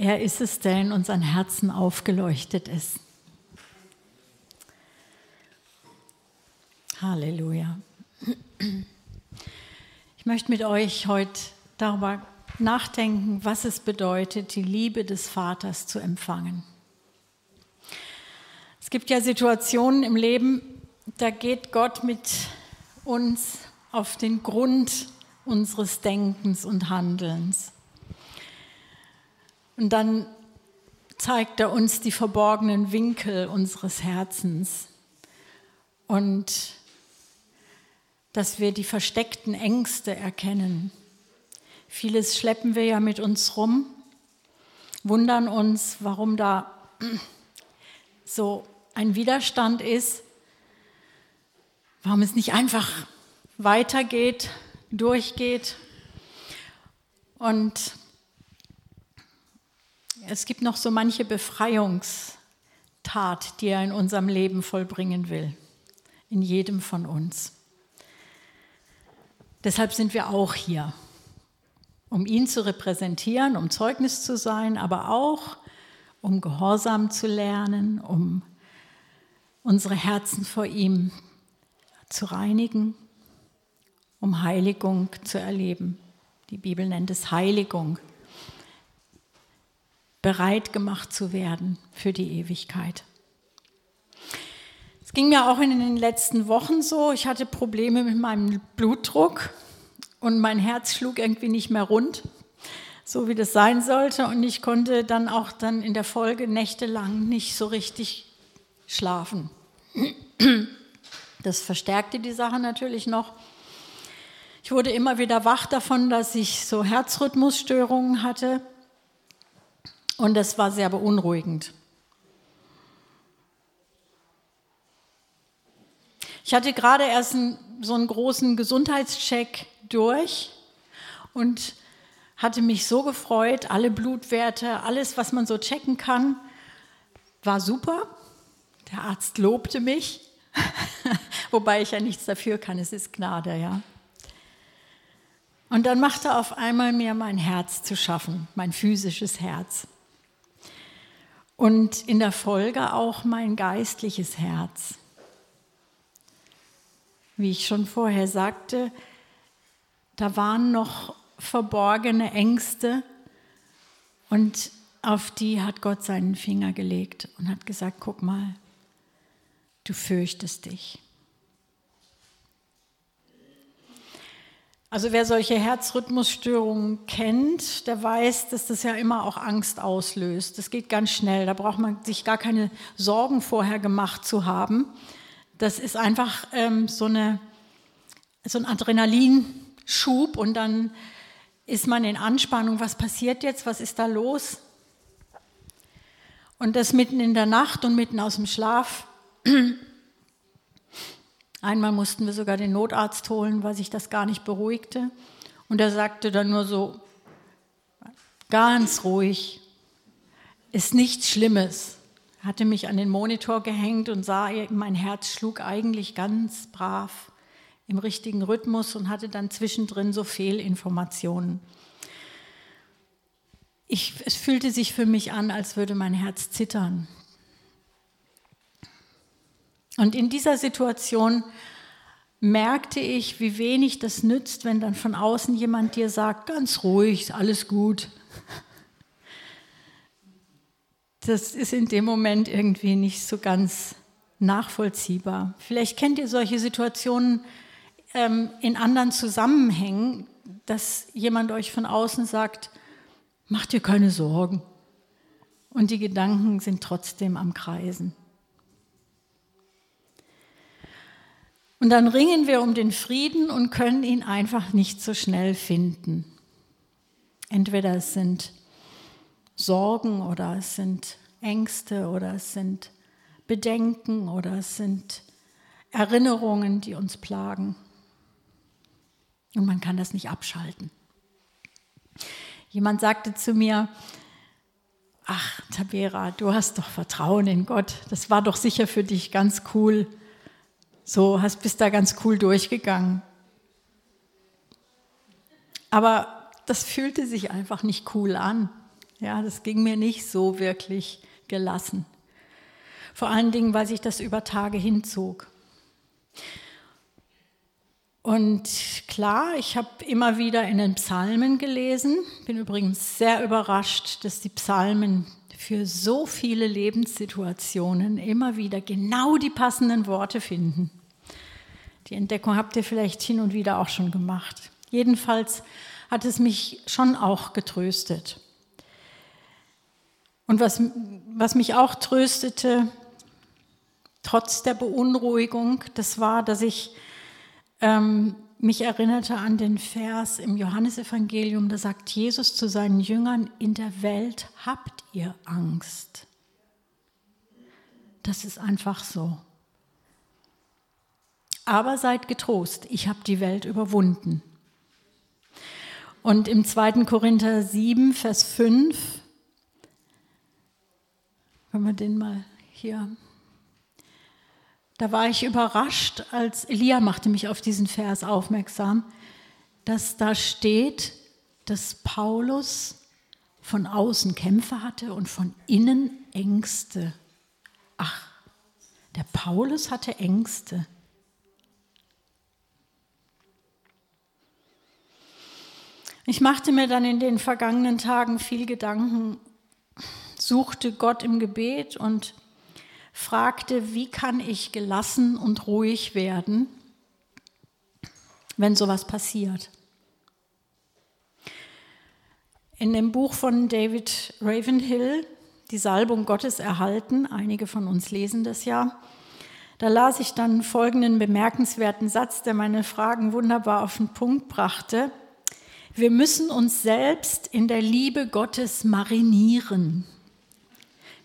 Er ist es, der in unseren Herzen aufgeleuchtet ist. Halleluja. Ich möchte mit euch heute darüber nachdenken, was es bedeutet, die Liebe des Vaters zu empfangen. Es gibt ja Situationen im Leben, da geht Gott mit uns auf den Grund unseres Denkens und Handelns. Und dann zeigt er uns die verborgenen Winkel unseres Herzens und dass wir die versteckten Ängste erkennen. Vieles schleppen wir ja mit uns rum, wundern uns, warum da so ein Widerstand ist, warum es nicht einfach weitergeht, durchgeht. Und es gibt noch so manche Befreiungstat, die er in unserem Leben vollbringen will, in jedem von uns. Deshalb sind wir auch hier, um ihn zu repräsentieren, um Zeugnis zu sein, aber auch um Gehorsam zu lernen, um unsere Herzen vor ihm zu reinigen, um Heiligung zu erleben. Die Bibel nennt es Heiligung, bereit gemacht zu werden für die Ewigkeit. Es ging mir auch in den letzten Wochen so. Ich hatte Probleme mit meinem Blutdruck und mein Herz schlug irgendwie nicht mehr rund, so wie das sein sollte. Und ich konnte dann auch dann in der Folge nächtelang nicht so richtig schlafen. Das verstärkte die Sache natürlich noch. Ich wurde immer wieder wach davon, dass ich so Herzrhythmusstörungen hatte. Und das war sehr beunruhigend. Ich hatte gerade erst so einen großen Gesundheitscheck durch und hatte mich so gefreut. Alle Blutwerte, alles, was man so checken kann, war super. Der Arzt lobte mich, wobei ich ja nichts dafür kann. Es ist Gnade, ja. Und dann machte auf einmal mir mein Herz zu schaffen, mein physisches Herz. Und in der Folge auch mein geistliches Herz wie ich schon vorher sagte, da waren noch verborgene Ängste und auf die hat Gott seinen Finger gelegt und hat gesagt, guck mal, du fürchtest dich. Also wer solche Herzrhythmusstörungen kennt, der weiß, dass das ja immer auch Angst auslöst. Das geht ganz schnell. Da braucht man sich gar keine Sorgen vorher gemacht zu haben. Das ist einfach ähm, so, eine, so ein Adrenalinschub und dann ist man in Anspannung. Was passiert jetzt? Was ist da los? Und das mitten in der Nacht und mitten aus dem Schlaf. Einmal mussten wir sogar den Notarzt holen, weil sich das gar nicht beruhigte. Und er sagte dann nur so, ganz ruhig, ist nichts Schlimmes hatte mich an den Monitor gehängt und sah, mein Herz schlug eigentlich ganz brav im richtigen Rhythmus und hatte dann zwischendrin so Fehlinformationen. Ich, es fühlte sich für mich an, als würde mein Herz zittern. Und in dieser Situation merkte ich, wie wenig das nützt, wenn dann von außen jemand dir sagt, ganz ruhig, alles gut das ist in dem Moment irgendwie nicht so ganz nachvollziehbar. Vielleicht kennt ihr solche Situationen ähm, in anderen Zusammenhängen, dass jemand euch von außen sagt, mach dir keine Sorgen. Und die Gedanken sind trotzdem am Kreisen. Und dann ringen wir um den Frieden und können ihn einfach nicht so schnell finden. Entweder es sind Sorgen oder es sind Ängste oder es sind Bedenken oder es sind Erinnerungen, die uns plagen. Und man kann das nicht abschalten. Jemand sagte zu mir, ach Tabera, du hast doch Vertrauen in Gott, das war doch sicher für dich ganz cool. So, hast bist da ganz cool durchgegangen. Aber das fühlte sich einfach nicht cool an. Ja, das ging mir nicht so wirklich gelassen. Vor allen Dingen, weil sich das über Tage hinzog. Und klar, ich habe immer wieder in den Psalmen gelesen. Bin übrigens sehr überrascht, dass die Psalmen für so viele Lebenssituationen immer wieder genau die passenden Worte finden. Die Entdeckung habt ihr vielleicht hin und wieder auch schon gemacht. Jedenfalls hat es mich schon auch getröstet. Und was, was mich auch tröstete, trotz der Beunruhigung, das war, dass ich ähm, mich erinnerte an den Vers im Johannesevangelium, da sagt Jesus zu seinen Jüngern, in der Welt habt ihr Angst. Das ist einfach so. Aber seid getrost, ich habe die Welt überwunden. Und im 2. Korinther 7, Vers 5, wenn wir den mal hier da war ich überrascht, als Elia machte mich auf diesen Vers aufmerksam, dass da steht, dass Paulus von außen Kämpfe hatte und von innen Ängste. Ach, der Paulus hatte Ängste. Ich machte mir dann in den vergangenen Tagen viel Gedanken, suchte Gott im Gebet und fragte, wie kann ich gelassen und ruhig werden, wenn sowas passiert. In dem Buch von David Ravenhill, Die Salbung Gottes erhalten, einige von uns lesen das ja, da las ich dann folgenden bemerkenswerten Satz, der meine Fragen wunderbar auf den Punkt brachte. Wir müssen uns selbst in der Liebe Gottes marinieren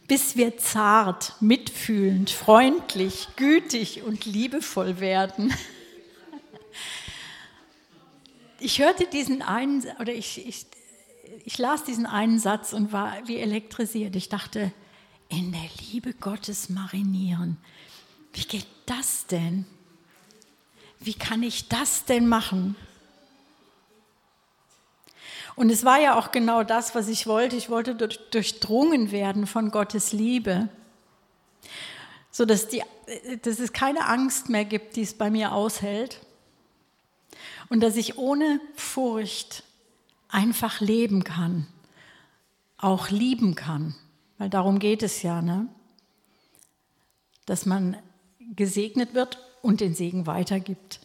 bis wir zart, mitfühlend, freundlich, gütig und liebevoll werden. Ich hörte diesen einen, oder ich, ich, ich las diesen einen Satz und war wie elektrisiert. Ich dachte, in der Liebe Gottes marinieren. Wie geht das denn? Wie kann ich das denn machen? Und es war ja auch genau das, was ich wollte. Ich wollte durchdrungen werden von Gottes Liebe, sodass die, dass es keine Angst mehr gibt, die es bei mir aushält. Und dass ich ohne Furcht einfach leben kann, auch lieben kann. Weil darum geht es ja, ne? dass man gesegnet wird und den Segen weitergibt.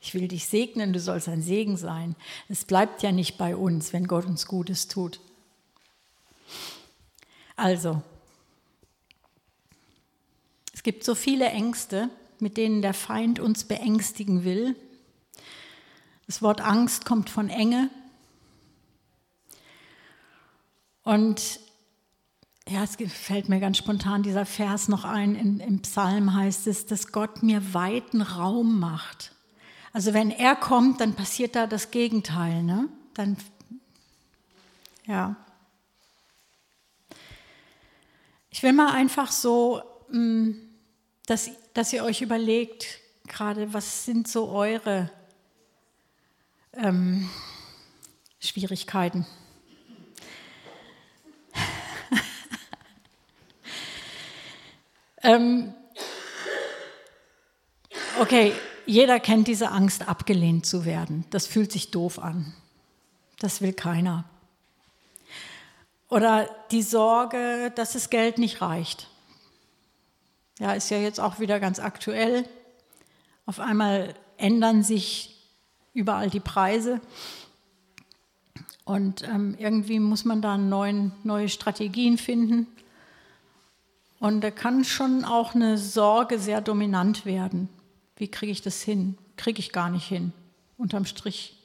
Ich will dich segnen, du sollst ein Segen sein. Es bleibt ja nicht bei uns, wenn Gott uns Gutes tut. Also, es gibt so viele Ängste, mit denen der Feind uns beängstigen will. Das Wort Angst kommt von Enge. Und ja, es fällt mir ganz spontan dieser Vers noch ein. In, Im Psalm heißt es, dass Gott mir weiten Raum macht. Also wenn er kommt, dann passiert da das Gegenteil. Ne? Dann, ja. Ich will mal einfach so, mm, dass, dass ihr euch überlegt, gerade was sind so eure ähm, Schwierigkeiten. ähm, okay, jeder kennt diese Angst, abgelehnt zu werden. Das fühlt sich doof an. Das will keiner. Oder die Sorge, dass das Geld nicht reicht. Ja, ist ja jetzt auch wieder ganz aktuell. Auf einmal ändern sich überall die Preise. Und ähm, irgendwie muss man da neuen, neue Strategien finden. Und da kann schon auch eine Sorge sehr dominant werden. Wie kriege ich das hin? Kriege ich gar nicht hin. Unterm Strich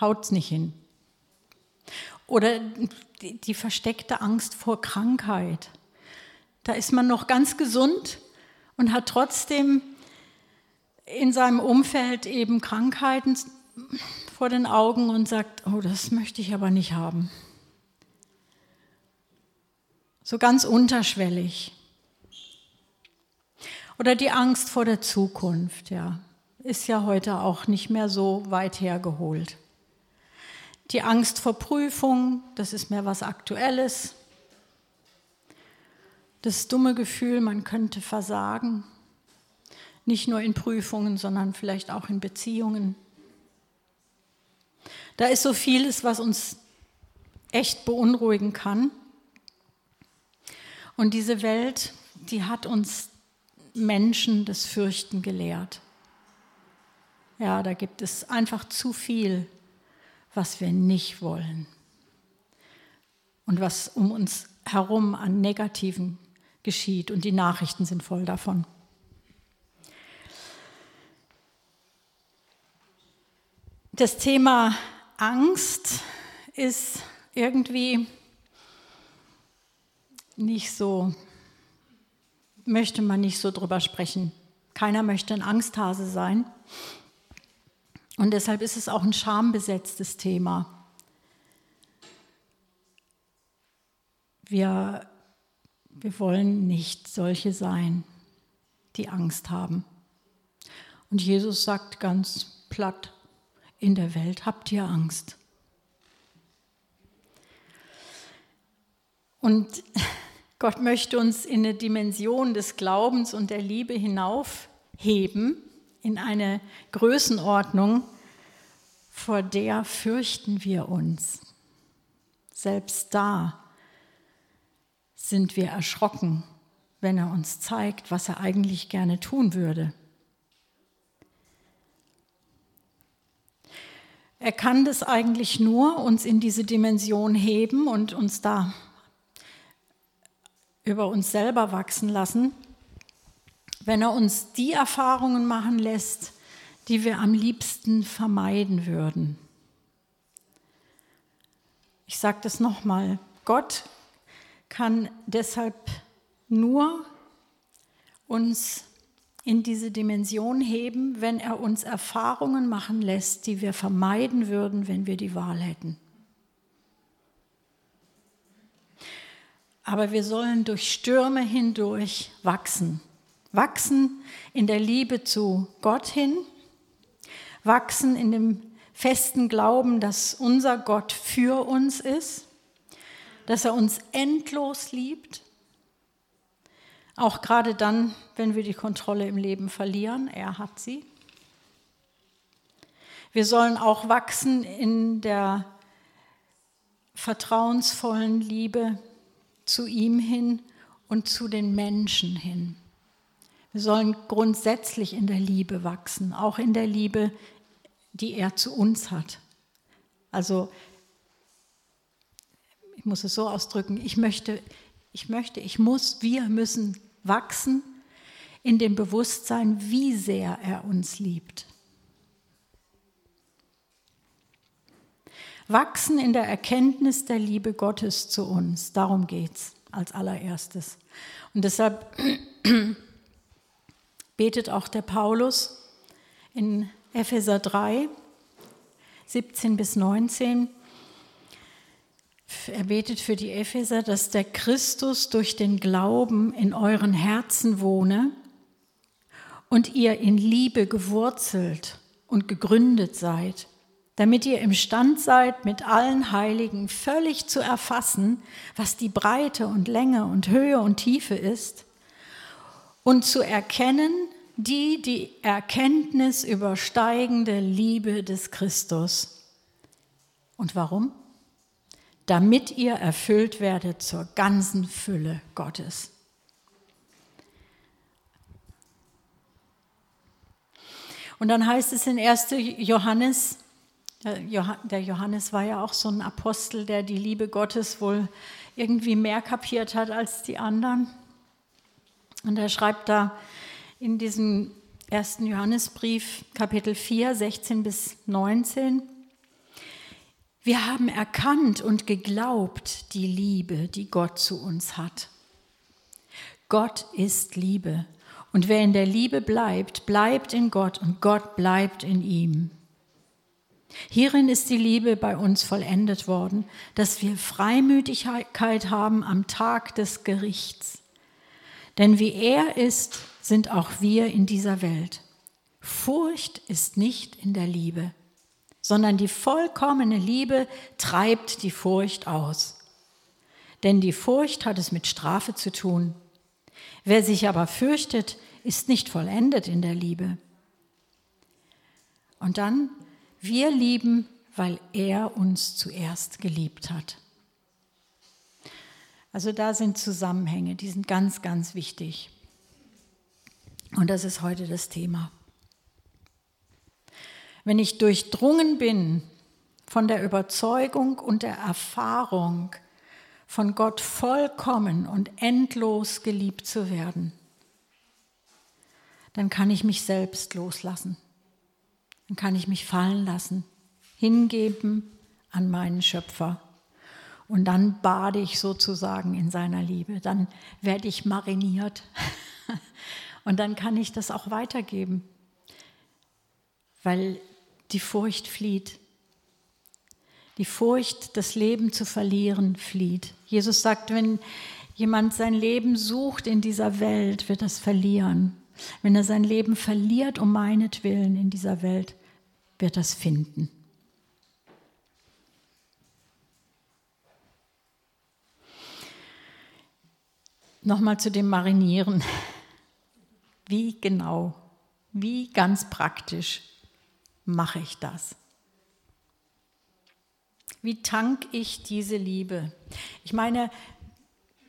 haut es nicht hin. Oder die, die versteckte Angst vor Krankheit. Da ist man noch ganz gesund und hat trotzdem in seinem Umfeld eben Krankheiten vor den Augen und sagt, oh, das möchte ich aber nicht haben. So ganz unterschwellig. Oder die Angst vor der Zukunft, ja, ist ja heute auch nicht mehr so weit hergeholt. Die Angst vor Prüfung, das ist mehr was Aktuelles. Das dumme Gefühl, man könnte versagen. Nicht nur in Prüfungen, sondern vielleicht auch in Beziehungen. Da ist so vieles, was uns echt beunruhigen kann. Und diese Welt, die hat uns Menschen das Fürchten gelehrt. Ja, da gibt es einfach zu viel, was wir nicht wollen und was um uns herum an Negativen geschieht. Und die Nachrichten sind voll davon. Das Thema Angst ist irgendwie nicht so, möchte man nicht so drüber sprechen. Keiner möchte ein Angsthase sein. Und deshalb ist es auch ein schambesetztes Thema. Wir, wir wollen nicht solche sein, die Angst haben. Und Jesus sagt ganz platt, in der Welt habt ihr Angst. Und Gott möchte uns in eine Dimension des Glaubens und der Liebe hinaufheben in eine Größenordnung, vor der fürchten wir uns. Selbst da sind wir erschrocken, wenn er uns zeigt, was er eigentlich gerne tun würde. Er kann das eigentlich nur uns in diese Dimension heben und uns da über uns selber wachsen lassen, wenn er uns die Erfahrungen machen lässt, die wir am liebsten vermeiden würden. Ich sage das nochmal, Gott kann deshalb nur uns in diese Dimension heben, wenn er uns Erfahrungen machen lässt, die wir vermeiden würden, wenn wir die Wahl hätten. Aber wir sollen durch Stürme hindurch wachsen. Wachsen in der Liebe zu Gott hin, wachsen in dem festen Glauben, dass unser Gott für uns ist, dass er uns endlos liebt, auch gerade dann, wenn wir die Kontrolle im Leben verlieren, er hat sie. Wir sollen auch wachsen in der vertrauensvollen Liebe zu ihm hin und zu den Menschen hin. Wir sollen grundsätzlich in der Liebe wachsen, auch in der Liebe, die er zu uns hat. Also, ich muss es so ausdrücken, ich möchte, ich möchte, ich muss, wir müssen wachsen in dem Bewusstsein, wie sehr er uns liebt. Wachsen in der Erkenntnis der Liebe Gottes zu uns, darum geht es als allererstes. Und deshalb betet auch der Paulus in Epheser 3, 17 bis 19. Er betet für die Epheser, dass der Christus durch den Glauben in euren Herzen wohne und ihr in Liebe gewurzelt und gegründet seid, damit ihr imstand seid, mit allen Heiligen völlig zu erfassen, was die Breite und Länge und Höhe und Tiefe ist und zu erkennen die die Erkenntnis übersteigende Liebe des Christus. Und warum? Damit ihr erfüllt werdet zur ganzen Fülle Gottes. Und dann heißt es in 1. Johannes, der Johannes war ja auch so ein Apostel, der die Liebe Gottes wohl irgendwie mehr kapiert hat als die anderen. Und er schreibt da in diesem ersten Johannesbrief, Kapitel 4, 16 bis 19. Wir haben erkannt und geglaubt die Liebe, die Gott zu uns hat. Gott ist Liebe. Und wer in der Liebe bleibt, bleibt in Gott und Gott bleibt in ihm. Hierin ist die Liebe bei uns vollendet worden, dass wir Freimütigkeit haben am Tag des Gerichts. Denn wie er ist, sind auch wir in dieser Welt. Furcht ist nicht in der Liebe. sondern die vollkommene Liebe treibt die Furcht aus. Denn die Furcht hat es mit Strafe zu tun. Wer sich aber fürchtet, ist nicht vollendet in der Liebe. Und dann, wir lieben, weil er uns zuerst geliebt hat. Also da sind Zusammenhänge, die sind ganz, ganz wichtig. Und das ist heute das Thema. Wenn ich durchdrungen bin von der Überzeugung und der Erfahrung, von Gott vollkommen und endlos geliebt zu werden, dann kann ich mich selbst loslassen. Dann kann ich mich fallen lassen, hingeben an meinen Schöpfer. Und dann bade ich sozusagen in seiner Liebe. Dann werde ich mariniert. Und dann kann ich das auch weitergeben, weil die Furcht flieht. Die Furcht, das Leben zu verlieren, flieht. Jesus sagt, wenn jemand sein Leben sucht in dieser Welt, wird es verlieren. Wenn er sein Leben verliert um meinetwillen in dieser Welt, wird es finden. Nochmal zu dem Marinieren. Wie genau, wie ganz praktisch mache ich das? Wie tank ich diese Liebe? Ich meine,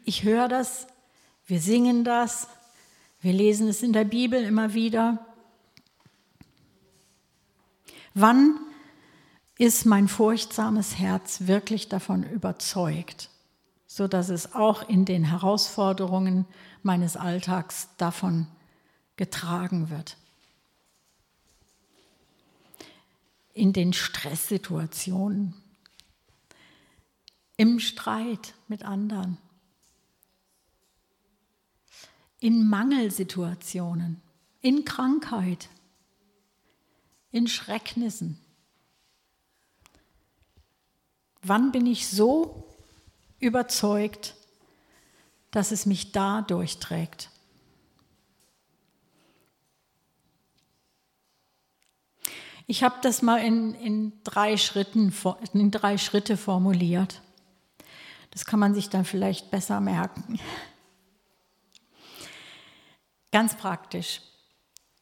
ich höre das, wir singen das, wir lesen es in der Bibel immer wieder. Wann ist mein furchtsames Herz wirklich davon überzeugt, so dass es auch in den Herausforderungen meines Alltags davon getragen wird? In den Stresssituationen, im Streit mit anderen, in Mangelsituationen, in Krankheit, in Schrecknissen. Wann bin ich so überzeugt, dass es mich da durchträgt? Ich habe das mal in, in, drei Schritten, in drei Schritte formuliert. Das kann man sich dann vielleicht besser merken. Ganz praktisch.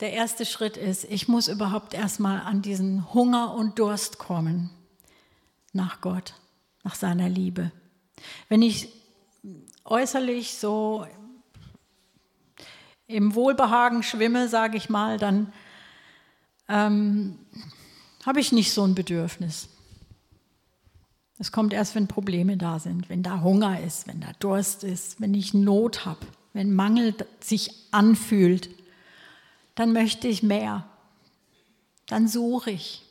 Der erste Schritt ist, ich muss überhaupt erstmal an diesen Hunger und Durst kommen nach Gott, nach seiner Liebe. Wenn ich äußerlich so im Wohlbehagen schwimme, sage ich mal, dann ähm, habe ich nicht so ein Bedürfnis. Es kommt erst, wenn Probleme da sind, wenn da Hunger ist, wenn da Durst ist, wenn ich Not habe, wenn Mangel sich anfühlt, dann möchte ich mehr. Dann suche ich.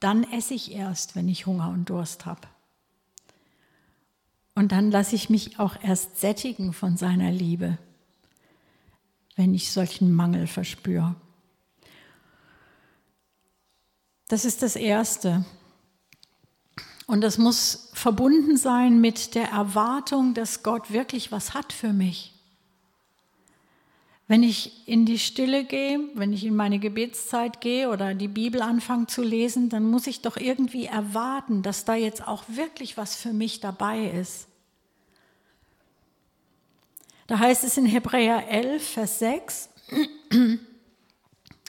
Dann esse ich erst, wenn ich Hunger und Durst habe. Und dann lasse ich mich auch erst sättigen von seiner Liebe, wenn ich solchen Mangel verspüre. Das ist das Erste. Und das muss verbunden sein mit der Erwartung, dass Gott wirklich was hat für mich. Wenn ich in die Stille gehe, wenn ich in meine Gebetszeit gehe oder die Bibel anfange zu lesen, dann muss ich doch irgendwie erwarten, dass da jetzt auch wirklich was für mich dabei ist. Da heißt es in Hebräer 11, Vers 6,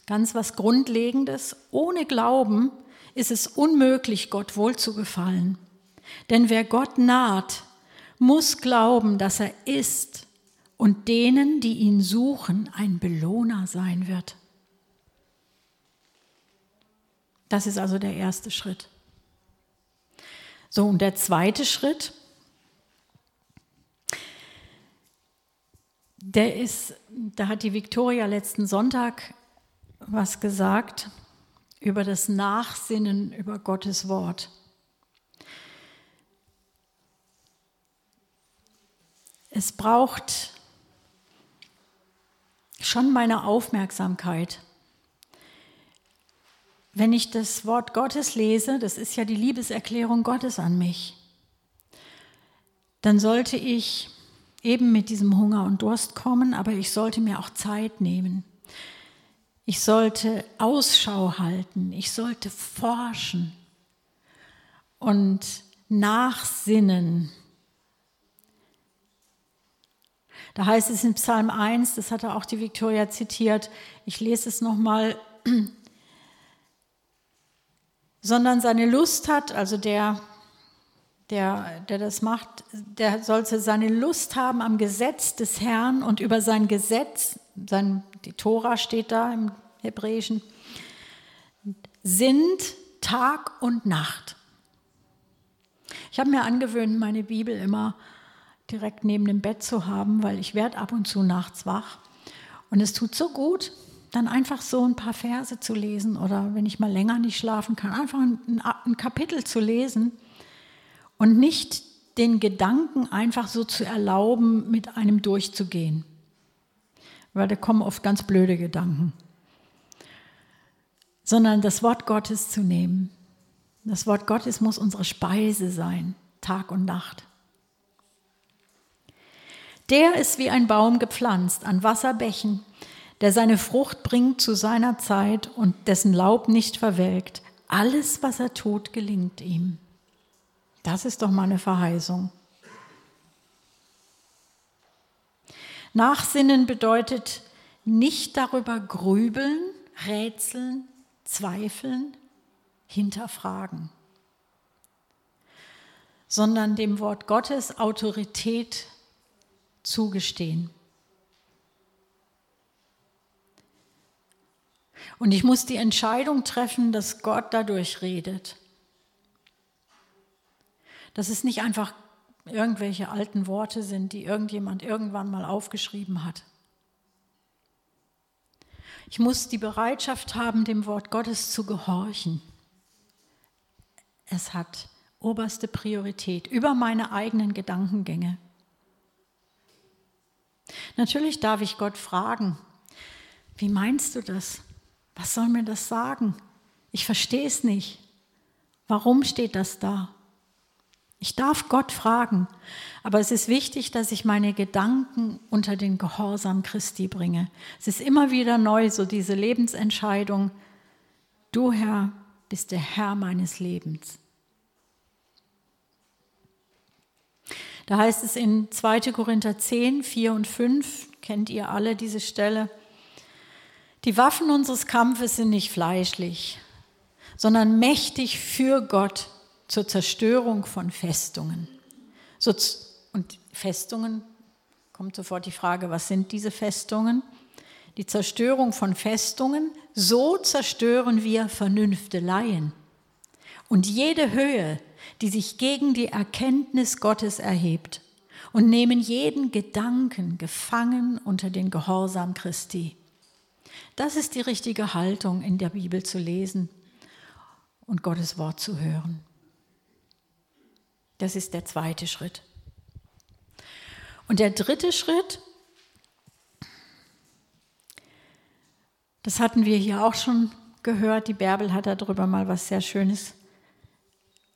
ganz was Grundlegendes, ohne Glauben ist es unmöglich, Gott wohl zu gefallen. Denn wer Gott naht, muss glauben, dass er ist und denen, die ihn suchen, ein Belohner sein wird. Das ist also der erste Schritt. So, und der zweite Schritt, der ist, da hat die Viktoria letzten Sonntag was gesagt über das Nachsinnen über Gottes Wort. Es braucht schon meine Aufmerksamkeit. Wenn ich das Wort Gottes lese, das ist ja die Liebeserklärung Gottes an mich, dann sollte ich eben mit diesem Hunger und Durst kommen, aber ich sollte mir auch Zeit nehmen. Ich sollte Ausschau halten, ich sollte forschen und nachsinnen. Da heißt es in Psalm 1, das hatte auch die Viktoria zitiert, ich lese es nochmal, sondern seine Lust hat, also der, der, der das macht, der sollte seine Lust haben am Gesetz des Herrn und über sein Gesetz, sein, die Tora steht da im Hebräischen, sind Tag und Nacht. Ich habe mir angewöhnt, meine Bibel immer direkt neben dem Bett zu haben, weil ich werde ab und zu nachts wach. Und es tut so gut, dann einfach so ein paar Verse zu lesen oder wenn ich mal länger nicht schlafen kann, einfach ein, ein Kapitel zu lesen und nicht den Gedanken einfach so zu erlauben, mit einem durchzugehen. Weil da kommen oft ganz blöde Gedanken. Sondern das Wort Gottes zu nehmen. Das Wort Gottes muss unsere Speise sein, Tag und Nacht. Der ist wie ein Baum gepflanzt an Wasserbächen, der seine Frucht bringt zu seiner Zeit und dessen Laub nicht verwelkt. Alles, was er tut, gelingt ihm. Das ist doch mal eine Verheißung. Nachsinnen bedeutet nicht darüber grübeln, rätseln, zweifeln, hinterfragen, sondern dem Wort Gottes Autorität zugestehen. Und ich muss die Entscheidung treffen, dass Gott dadurch redet. Dass es nicht einfach irgendwelche alten Worte sind, die irgendjemand irgendwann mal aufgeschrieben hat. Ich muss die Bereitschaft haben, dem Wort Gottes zu gehorchen. Es hat oberste Priorität über meine eigenen Gedankengänge. Natürlich darf ich Gott fragen, wie meinst du das? Was soll mir das sagen? Ich verstehe es nicht. Warum steht das da? Ich darf Gott fragen, aber es ist wichtig, dass ich meine Gedanken unter den Gehorsam Christi bringe. Es ist immer wieder neu, so diese Lebensentscheidung, du Herr bist der Herr meines Lebens. Da heißt es in 2. Korinther 10, 4 und 5, kennt ihr alle diese Stelle, die Waffen unseres Kampfes sind nicht fleischlich, sondern mächtig für Gott zur Zerstörung von Festungen. Und Festungen, kommt sofort die Frage, was sind diese Festungen? Die Zerstörung von Festungen, so zerstören wir Vernünfteleien. Und jede Höhe, die sich gegen die Erkenntnis Gottes erhebt, und nehmen jeden Gedanken gefangen unter den Gehorsam Christi. Das ist die richtige Haltung, in der Bibel zu lesen und Gottes Wort zu hören. Das ist der zweite Schritt. Und der dritte Schritt, das hatten wir hier auch schon gehört, die Bärbel hat darüber mal was sehr Schönes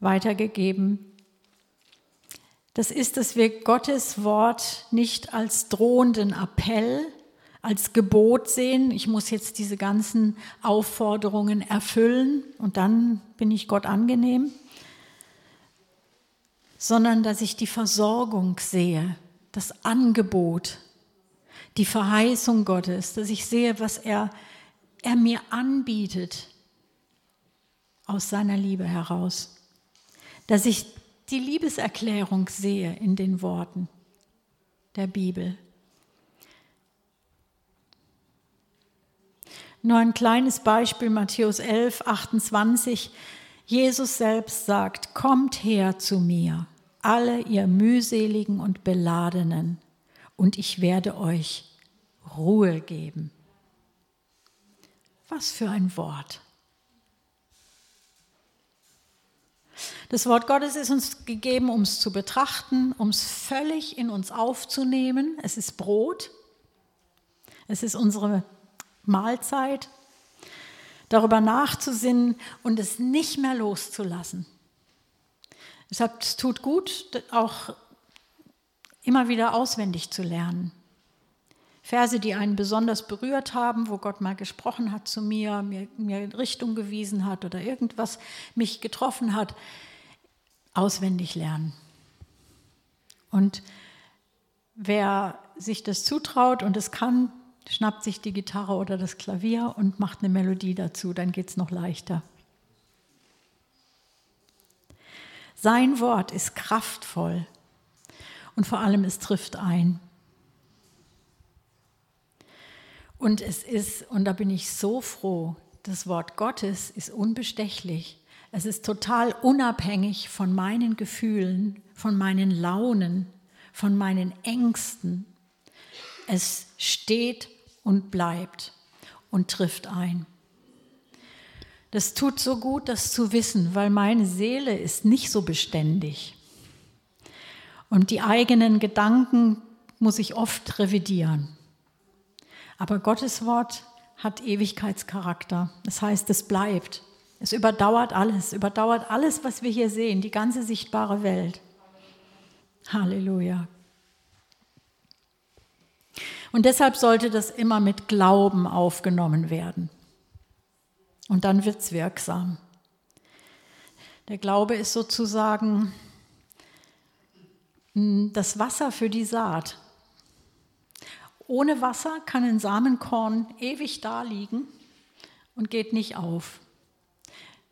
weitergegeben. Das ist, dass wir Gottes Wort nicht als drohenden Appell, als Gebot sehen. Ich muss jetzt diese ganzen Aufforderungen erfüllen und dann bin ich Gott angenehm, sondern dass ich die Versorgung sehe, das Angebot, die Verheißung Gottes, dass ich sehe, was er, er mir anbietet aus seiner Liebe heraus, dass ich die Liebeserklärung sehe in den Worten der Bibel. Nur ein kleines Beispiel, Matthäus 11, 28. Jesus selbst sagt, kommt her zu mir, alle ihr mühseligen und beladenen, und ich werde euch Ruhe geben. Was für ein Wort. Das Wort Gottes ist uns gegeben, um es zu betrachten, um es völlig in uns aufzunehmen. Es ist Brot. Es ist unsere Mahlzeit. Darüber nachzusinnen und es nicht mehr loszulassen. Deshalb es tut gut, auch immer wieder auswendig zu lernen. Verse, die einen besonders berührt haben, wo Gott mal gesprochen hat zu mir, mir, mir Richtung gewiesen hat oder irgendwas mich getroffen hat, auswendig lernen. Und wer sich das zutraut und es kann, schnappt sich die Gitarre oder das Klavier und macht eine Melodie dazu, dann geht es noch leichter. Sein Wort ist kraftvoll und vor allem es trifft ein. Und es ist, und da bin ich so froh, das Wort Gottes ist unbestechlich. Es ist total unabhängig von meinen Gefühlen, von meinen Launen, von meinen Ängsten. Es steht und bleibt und trifft ein. Das tut so gut, das zu wissen, weil meine Seele ist nicht so beständig. Und die eigenen Gedanken muss ich oft revidieren. Aber Gottes Wort hat Ewigkeitscharakter. Das heißt, es bleibt. Es überdauert alles, überdauert alles, was wir hier sehen, die ganze sichtbare Welt. Halleluja. Und deshalb sollte das immer mit Glauben aufgenommen werden. Und dann wird es wirksam. Der Glaube ist sozusagen hm, das Wasser für die Saat. Ohne Wasser kann ein Samenkorn ewig da liegen und geht nicht auf.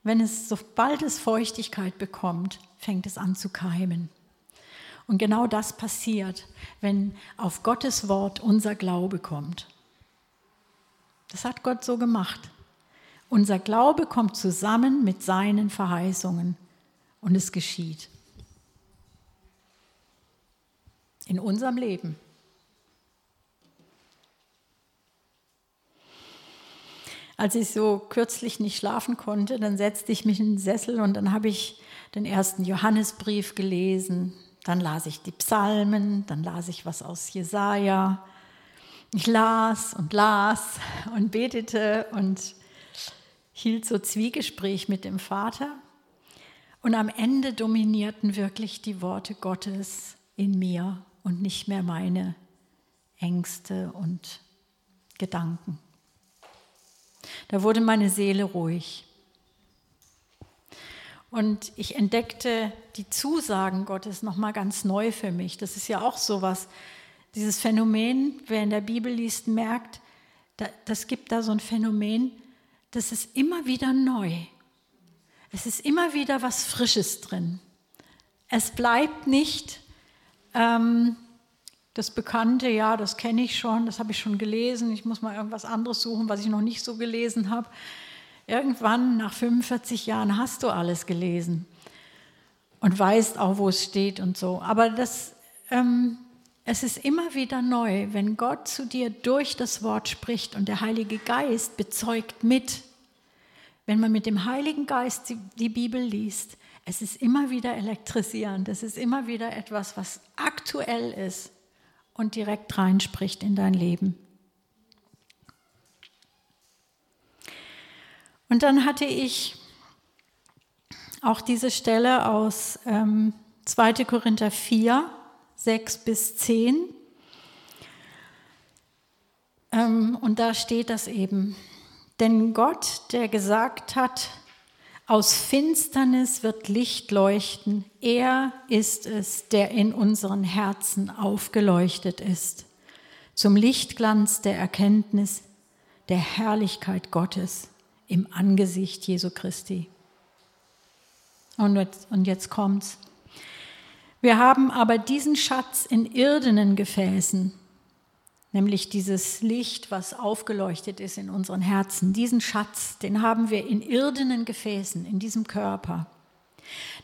Wenn es, sobald es Feuchtigkeit bekommt, fängt es an zu keimen. Und genau das passiert, wenn auf Gottes Wort unser Glaube kommt. Das hat Gott so gemacht. Unser Glaube kommt zusammen mit seinen Verheißungen und es geschieht. In unserem Leben. Als ich so kürzlich nicht schlafen konnte, dann setzte ich mich in den Sessel und dann habe ich den ersten Johannesbrief gelesen. Dann las ich die Psalmen, dann las ich was aus Jesaja. Ich las und las und betete und hielt so Zwiegespräch mit dem Vater und am Ende dominierten wirklich die Worte Gottes in mir und nicht mehr meine Ängste und Gedanken. Da wurde meine Seele ruhig. Und ich entdeckte die Zusagen Gottes nochmal ganz neu für mich. Das ist ja auch so was. Dieses Phänomen, wer in der Bibel liest, merkt, das gibt da so ein Phänomen, das ist immer wieder neu. Es ist immer wieder was Frisches drin. Es bleibt nicht ähm, das Bekannte, ja, das kenne ich schon, das habe ich schon gelesen, ich muss mal irgendwas anderes suchen, was ich noch nicht so gelesen habe. Irgendwann nach 45 Jahren hast du alles gelesen und weißt auch, wo es steht und so. Aber das, ähm, es ist immer wieder neu, wenn Gott zu dir durch das Wort spricht und der Heilige Geist bezeugt mit. Wenn man mit dem Heiligen Geist die, die Bibel liest, es ist immer wieder elektrisierend, es ist immer wieder etwas, was aktuell ist und direkt reinspricht in dein Leben. Und dann hatte ich auch diese Stelle aus ähm, 2. Korinther 4, 6 bis 10. Ähm, und da steht das eben. Denn Gott, der gesagt hat, aus Finsternis wird Licht leuchten, er ist es, der in unseren Herzen aufgeleuchtet ist, zum Lichtglanz der Erkenntnis der Herrlichkeit Gottes im Angesicht Jesu Christi. Und jetzt, und jetzt kommt's. Wir haben aber diesen Schatz in irdenen Gefäßen, nämlich dieses Licht, was aufgeleuchtet ist in unseren Herzen. Diesen Schatz, den haben wir in irdenen Gefäßen, in diesem Körper,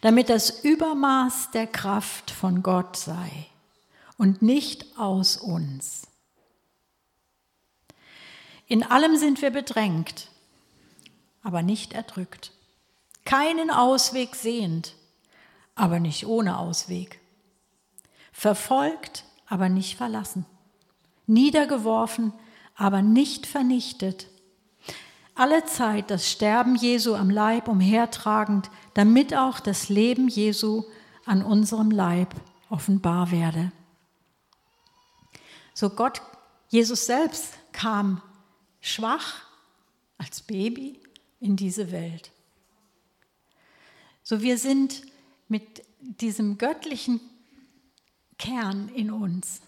damit das Übermaß der Kraft von Gott sei und nicht aus uns. In allem sind wir bedrängt, aber nicht erdrückt, keinen Ausweg sehend, aber nicht ohne Ausweg. Verfolgt, aber nicht verlassen. Niedergeworfen, aber nicht vernichtet. Alle Zeit das Sterben Jesu am Leib umhertragend, damit auch das Leben Jesu an unserem Leib offenbar werde. So Gott, Jesus selbst kam schwach als Baby in diese Welt. So wir sind mit diesem göttlichen Kern in uns,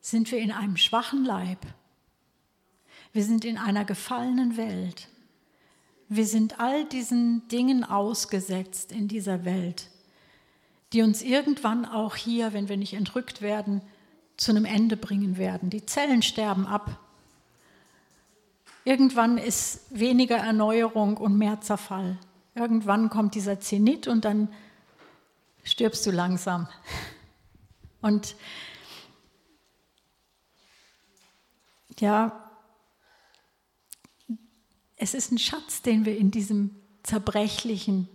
sind wir in einem schwachen Leib. Wir sind in einer gefallenen Welt. Wir sind all diesen Dingen ausgesetzt in dieser Welt, die uns irgendwann auch hier, wenn wir nicht entrückt werden, zu einem Ende bringen werden. Die Zellen sterben ab. Irgendwann ist weniger Erneuerung und mehr Zerfall. Irgendwann kommt dieser Zenit und dann stirbst du langsam. Und ja, es ist ein Schatz, den wir in diesem zerbrechlichen,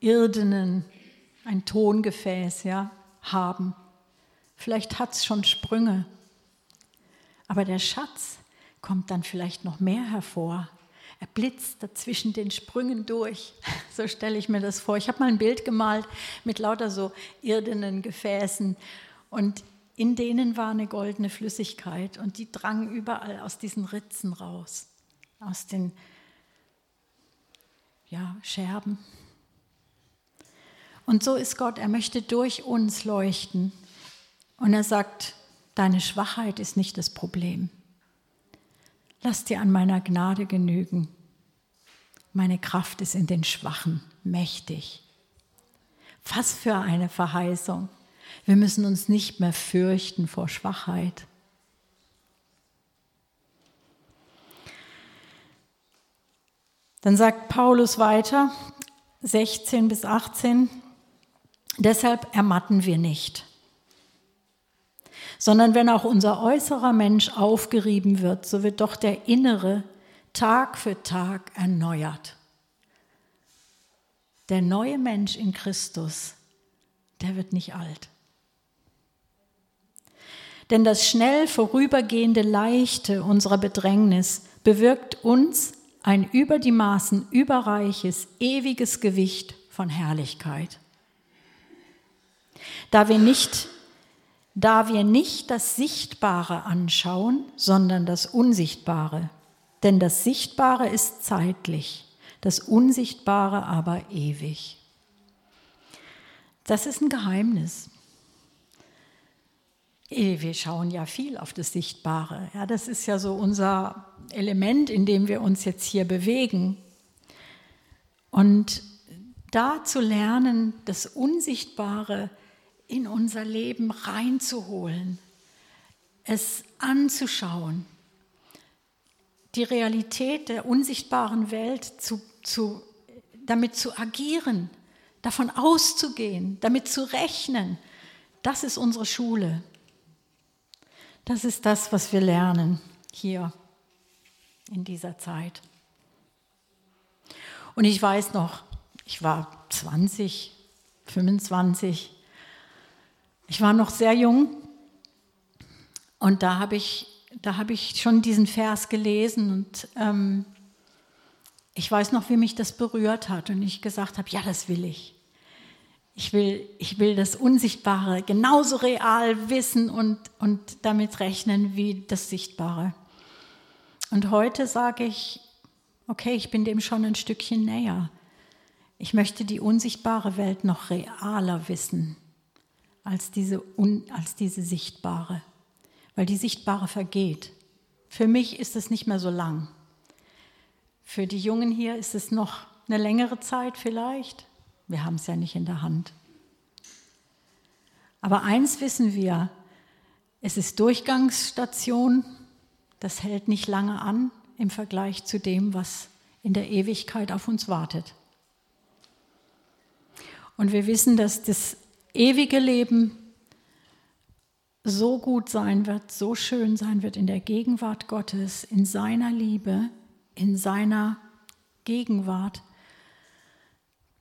irdenen, ein Tongefäß ja, haben. Vielleicht hat es schon Sprünge, aber der Schatz kommt dann vielleicht noch mehr hervor. Er blitzt dazwischen den Sprüngen durch. So stelle ich mir das vor. Ich habe mal ein Bild gemalt mit lauter so irdenen Gefäßen und in denen war eine goldene Flüssigkeit und die drang überall aus diesen Ritzen raus, aus den ja, Scherben. Und so ist Gott, er möchte durch uns leuchten. Und er sagt, deine Schwachheit ist nicht das Problem. Lass dir an meiner Gnade genügen. Meine Kraft ist in den Schwachen mächtig. Was für eine Verheißung. Wir müssen uns nicht mehr fürchten vor Schwachheit. Dann sagt Paulus weiter, 16 bis 18, deshalb ermatten wir nicht, sondern wenn auch unser äußerer Mensch aufgerieben wird, so wird doch der innere Tag für Tag erneuert. Der neue Mensch in Christus, der wird nicht alt. Denn das schnell vorübergehende Leichte unserer Bedrängnis bewirkt uns ein über die Maßen überreiches, ewiges Gewicht von Herrlichkeit. Da wir nicht da wir nicht das Sichtbare anschauen, sondern das Unsichtbare. Denn das Sichtbare ist zeitlich, das Unsichtbare aber ewig. Das ist ein Geheimnis. Wir schauen ja viel auf das Sichtbare. Ja, das ist ja so unser Element, in dem wir uns jetzt hier bewegen. Und da zu lernen, das Unsichtbare in unser Leben reinzuholen, es anzuschauen, die Realität der unsichtbaren Welt zu, zu, damit zu agieren, davon auszugehen, damit zu rechnen, das ist unsere Schule. Das ist das, was wir lernen hier in dieser Zeit. Und ich weiß noch, ich war 20, 25, ich war noch sehr jung und da habe ich, hab ich schon diesen Vers gelesen und ähm, ich weiß noch, wie mich das berührt hat und ich gesagt habe, ja, das will ich. Ich will, ich will das Unsichtbare genauso real wissen und, und damit rechnen wie das Sichtbare. Und heute sage ich, okay, ich bin dem schon ein Stückchen näher. Ich möchte die unsichtbare Welt noch realer wissen als diese, un, als diese sichtbare, weil die sichtbare vergeht. Für mich ist es nicht mehr so lang. Für die Jungen hier ist es noch eine längere Zeit vielleicht. Wir haben es ja nicht in der Hand. Aber eins wissen wir, es ist Durchgangsstation, das hält nicht lange an im Vergleich zu dem, was in der Ewigkeit auf uns wartet. Und wir wissen, dass das ewige Leben so gut sein wird, so schön sein wird in der Gegenwart Gottes, in seiner Liebe, in seiner Gegenwart.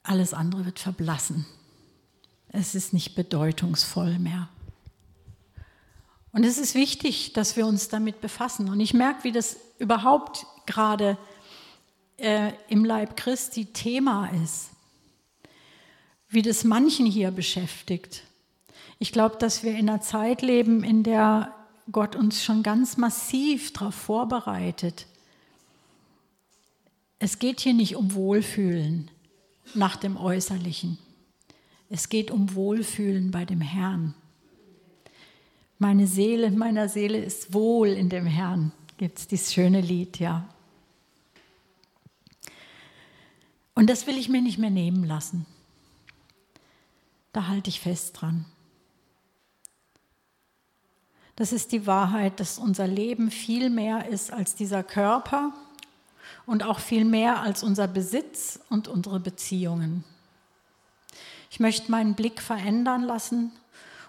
Alles andere wird verblassen. Es ist nicht bedeutungsvoll mehr. Und es ist wichtig, dass wir uns damit befassen. Und ich merke, wie das überhaupt gerade äh, im Leib Christi Thema ist wie das manchen hier beschäftigt. Ich glaube, dass wir in einer Zeit leben, in der Gott uns schon ganz massiv darauf vorbereitet. Es geht hier nicht um Wohlfühlen nach dem Äußerlichen. Es geht um Wohlfühlen bei dem Herrn. Meine Seele, meiner Seele ist wohl in dem Herrn. Gibt es dieses schöne Lied, ja. Und das will ich mir nicht mehr nehmen lassen. Da halte ich fest dran. Das ist die Wahrheit, dass unser Leben viel mehr ist als dieser Körper und auch viel mehr als unser Besitz und unsere Beziehungen. Ich möchte meinen Blick verändern lassen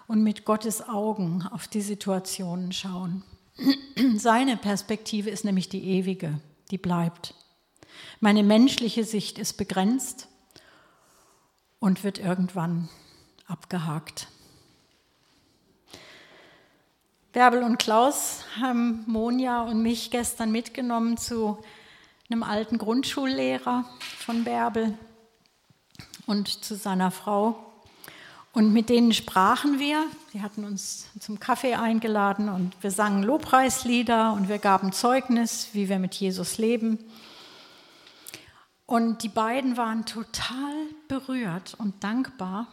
und mit Gottes Augen auf die Situationen schauen. Seine Perspektive ist nämlich die ewige, die bleibt. Meine menschliche Sicht ist begrenzt und wird irgendwann abgehakt. Bärbel und Klaus haben Monja und mich gestern mitgenommen zu einem alten Grundschullehrer von Bärbel und zu seiner Frau. Und mit denen sprachen wir. Sie hatten uns zum Kaffee eingeladen und wir sangen Lobpreislieder und wir gaben Zeugnis, wie wir mit Jesus leben. Und die beiden waren total berührt und dankbar.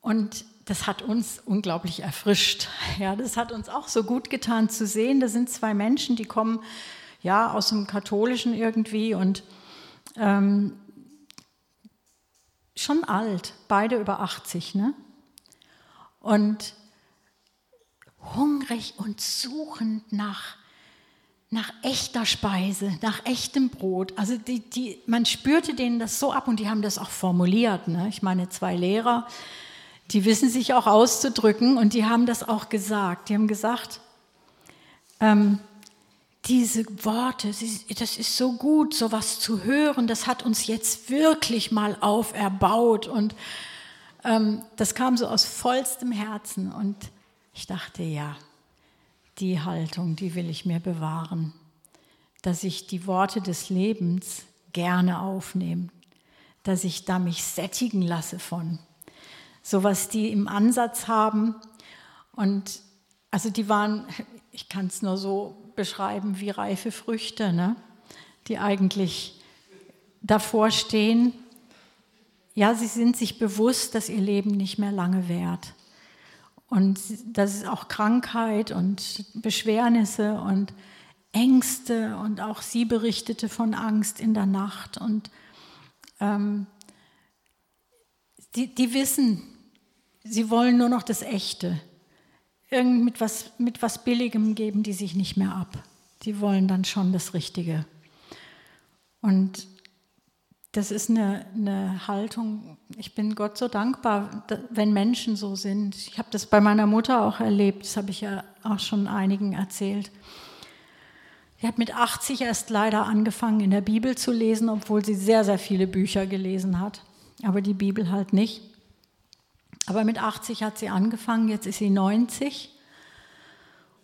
Und das hat uns unglaublich erfrischt. Ja, das hat uns auch so gut getan zu sehen. Da sind zwei Menschen, die kommen ja aus dem Katholischen irgendwie und ähm, schon alt, beide über 80, ne? Und hungrig und suchend nach, nach echter Speise, nach echtem Brot. Also die, die, man spürte denen das so ab und die haben das auch formuliert. Ne? Ich meine, zwei Lehrer, die wissen sich auch auszudrücken und die haben das auch gesagt. Die haben gesagt, ähm, diese Worte, das ist so gut, sowas zu hören, das hat uns jetzt wirklich mal auferbaut. Und ähm, das kam so aus vollstem Herzen. Und ich dachte, ja, die Haltung, die will ich mir bewahren, dass ich die Worte des Lebens gerne aufnehme, dass ich da mich sättigen lasse von. So was die im Ansatz haben. Und also die waren, ich kann es nur so beschreiben wie reife Früchte, ne? die eigentlich davor stehen. Ja, sie sind sich bewusst, dass ihr Leben nicht mehr lange währt. Und dass es auch Krankheit und Beschwernisse und Ängste und auch sie berichtete von Angst in der Nacht. Und ähm, die, die wissen, sie wollen nur noch das Echte irgend mit was, mit was Billigem geben die sich nicht mehr ab. Die wollen dann schon das Richtige. Und das ist eine, eine Haltung, ich bin Gott so dankbar, wenn Menschen so sind. Ich habe das bei meiner Mutter auch erlebt, das habe ich ja auch schon einigen erzählt. Sie hat mit 80 erst leider angefangen, in der Bibel zu lesen, obwohl sie sehr, sehr viele Bücher gelesen hat, aber die Bibel halt nicht. Aber mit 80 hat sie angefangen, jetzt ist sie 90.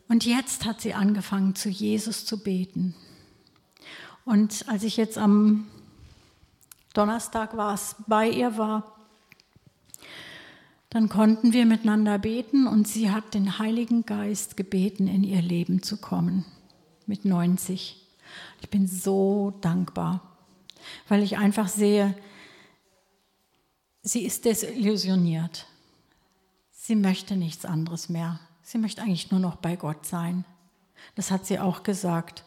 Und jetzt hat sie angefangen, zu Jesus zu beten. Und als ich jetzt am Donnerstag war, bei ihr war, dann konnten wir miteinander beten und sie hat den Heiligen Geist gebeten, in ihr Leben zu kommen mit 90. Ich bin so dankbar, weil ich einfach sehe, sie ist desillusioniert. Sie möchte nichts anderes mehr. Sie möchte eigentlich nur noch bei Gott sein. Das hat sie auch gesagt.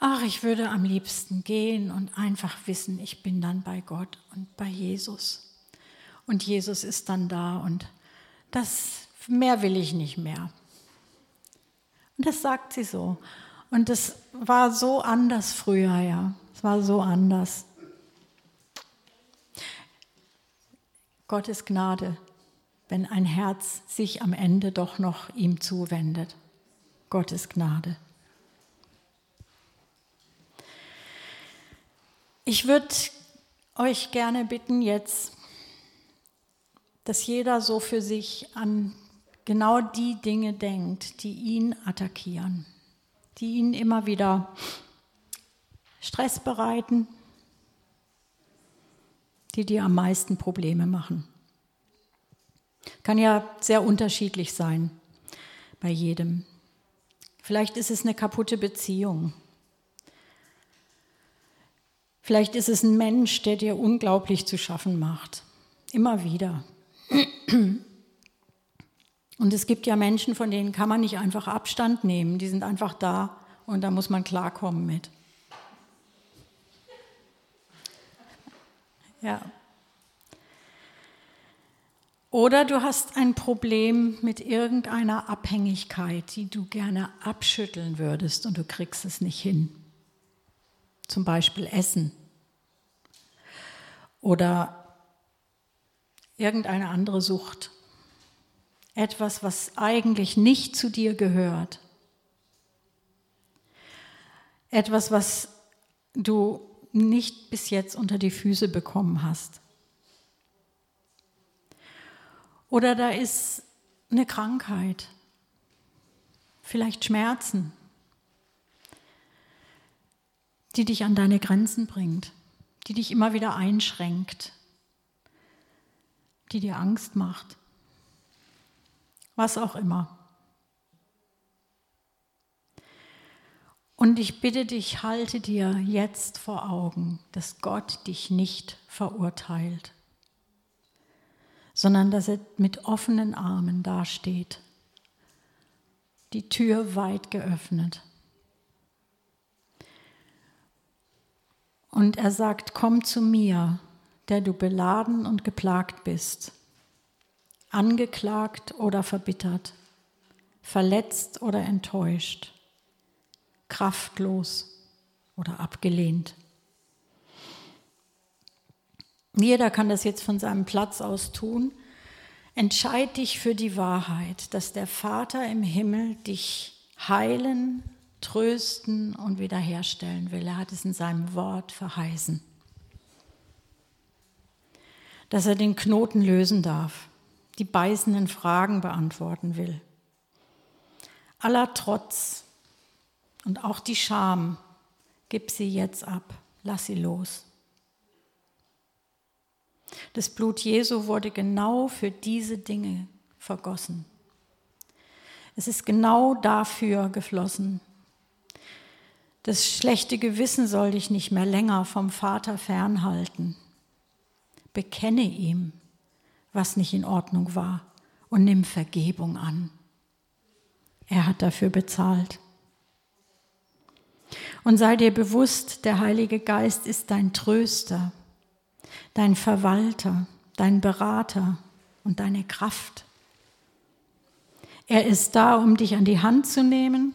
Ach, ich würde am liebsten gehen und einfach wissen, ich bin dann bei Gott und bei Jesus. Und Jesus ist dann da und das mehr will ich nicht mehr. Und das sagt sie so. Und das war so anders früher, ja. Es war so anders. Gottes Gnade wenn ein Herz sich am Ende doch noch ihm zuwendet. Gottes Gnade. Ich würde euch gerne bitten jetzt, dass jeder so für sich an genau die Dinge denkt, die ihn attackieren, die ihn immer wieder Stress bereiten, die dir am meisten Probleme machen. Kann ja sehr unterschiedlich sein. bei jedem. Vielleicht ist es eine kaputte Beziehung. Vielleicht ist es ein Mensch, der dir unglaublich zu schaffen macht. Immer wieder. Und es gibt ja Menschen, von denen kann man nicht einfach Abstand nehmen. Die sind einfach da und da muss man klarkommen mit. Ja. Oder du hast ein Problem mit irgendeiner Abhängigkeit, die du gerne abschütteln würdest und du kriegst es nicht hin. Zum Beispiel Essen oder irgendeine andere Sucht. Etwas, was eigentlich nicht zu dir gehört. Etwas, was du nicht bis jetzt unter die Füße bekommen hast. Oder da ist eine Krankheit, vielleicht Schmerzen, die dich an deine Grenzen bringt, die dich immer wieder einschränkt, die dir Angst macht, was auch immer. Und ich bitte dich, halte dir jetzt vor Augen, dass Gott dich nicht verurteilt sondern dass er mit offenen Armen dasteht, die Tür weit geöffnet. Und er sagt, komm zu mir, der du beladen und geplagt bist, angeklagt oder verbittert, verletzt oder enttäuscht, kraftlos oder abgelehnt. Jeder kann das jetzt von seinem Platz aus tun. Entscheid dich für die Wahrheit, dass der Vater im Himmel dich heilen, trösten und wiederherstellen will. Er hat es in seinem Wort verheißen. Dass er den Knoten lösen darf, die beißenden Fragen beantworten will. Aller Trotz und auch die Scham, gib sie jetzt ab, lass sie los. Das Blut Jesu wurde genau für diese Dinge vergossen. Es ist genau dafür geflossen. Das schlechte Gewissen soll dich nicht mehr länger vom Vater fernhalten. Bekenne ihm, was nicht in Ordnung war und nimm Vergebung an. Er hat dafür bezahlt. Und sei dir bewusst, der Heilige Geist ist dein Tröster dein Verwalter, dein Berater und deine Kraft. Er ist da, um dich an die Hand zu nehmen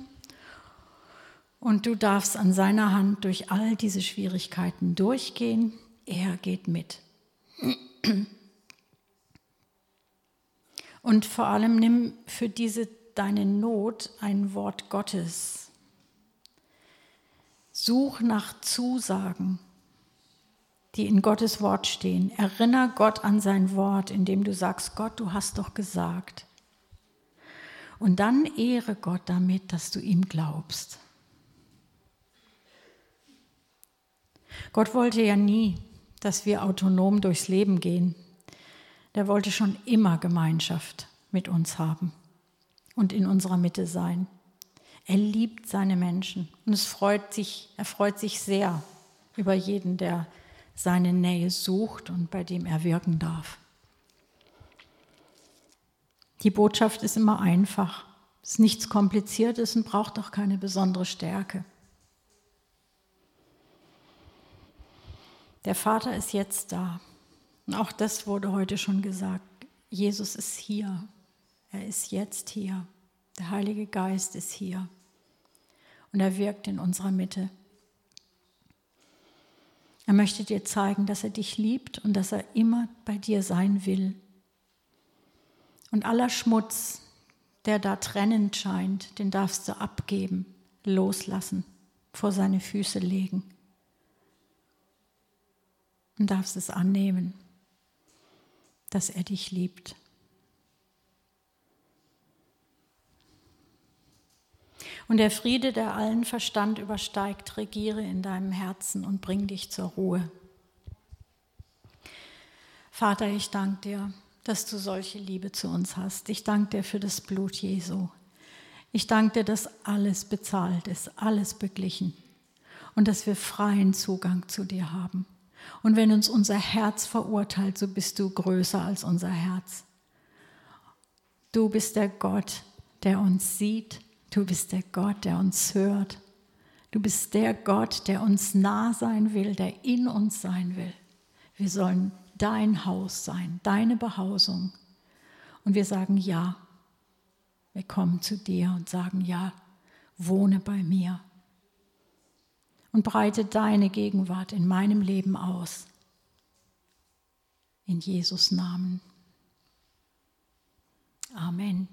und du darfst an seiner Hand durch all diese Schwierigkeiten durchgehen. Er geht mit. Und vor allem nimm für diese deine Not ein Wort Gottes. Such nach Zusagen die in Gottes Wort stehen. Erinner Gott an sein Wort, indem du sagst, Gott, du hast doch gesagt. Und dann ehre Gott damit, dass du ihm glaubst. Gott wollte ja nie, dass wir autonom durchs Leben gehen. Der wollte schon immer Gemeinschaft mit uns haben und in unserer Mitte sein. Er liebt seine Menschen und es freut sich, er freut sich sehr über jeden, der seine Nähe sucht und bei dem er wirken darf. Die Botschaft ist immer einfach. Ist nichts Kompliziertes und braucht auch keine besondere Stärke. Der Vater ist jetzt da. Und auch das wurde heute schon gesagt. Jesus ist hier. Er ist jetzt hier. Der Heilige Geist ist hier. Und er wirkt in unserer Mitte. Er möchte dir zeigen, dass er dich liebt und dass er immer bei dir sein will. Und aller Schmutz, der da trennend scheint, den darfst du abgeben, loslassen, vor seine Füße legen. Und darfst es annehmen, dass er dich liebt. Und der Friede, der allen Verstand übersteigt, regiere in deinem Herzen und bring dich zur Ruhe. Vater, ich danke dir, dass du solche Liebe zu uns hast. Ich danke dir für das Blut Jesu. Ich danke dir, dass alles bezahlt ist, alles beglichen und dass wir freien Zugang zu dir haben. Und wenn uns unser Herz verurteilt, so bist du größer als unser Herz. Du bist der Gott, der uns sieht. Du bist der Gott, der uns hört. Du bist der Gott, der uns nah sein will, der in uns sein will. Wir sollen dein Haus sein, deine Behausung. Und wir sagen ja. Wir kommen zu dir und sagen ja, wohne bei mir und breite deine Gegenwart in meinem Leben aus. In Jesus Namen. Amen.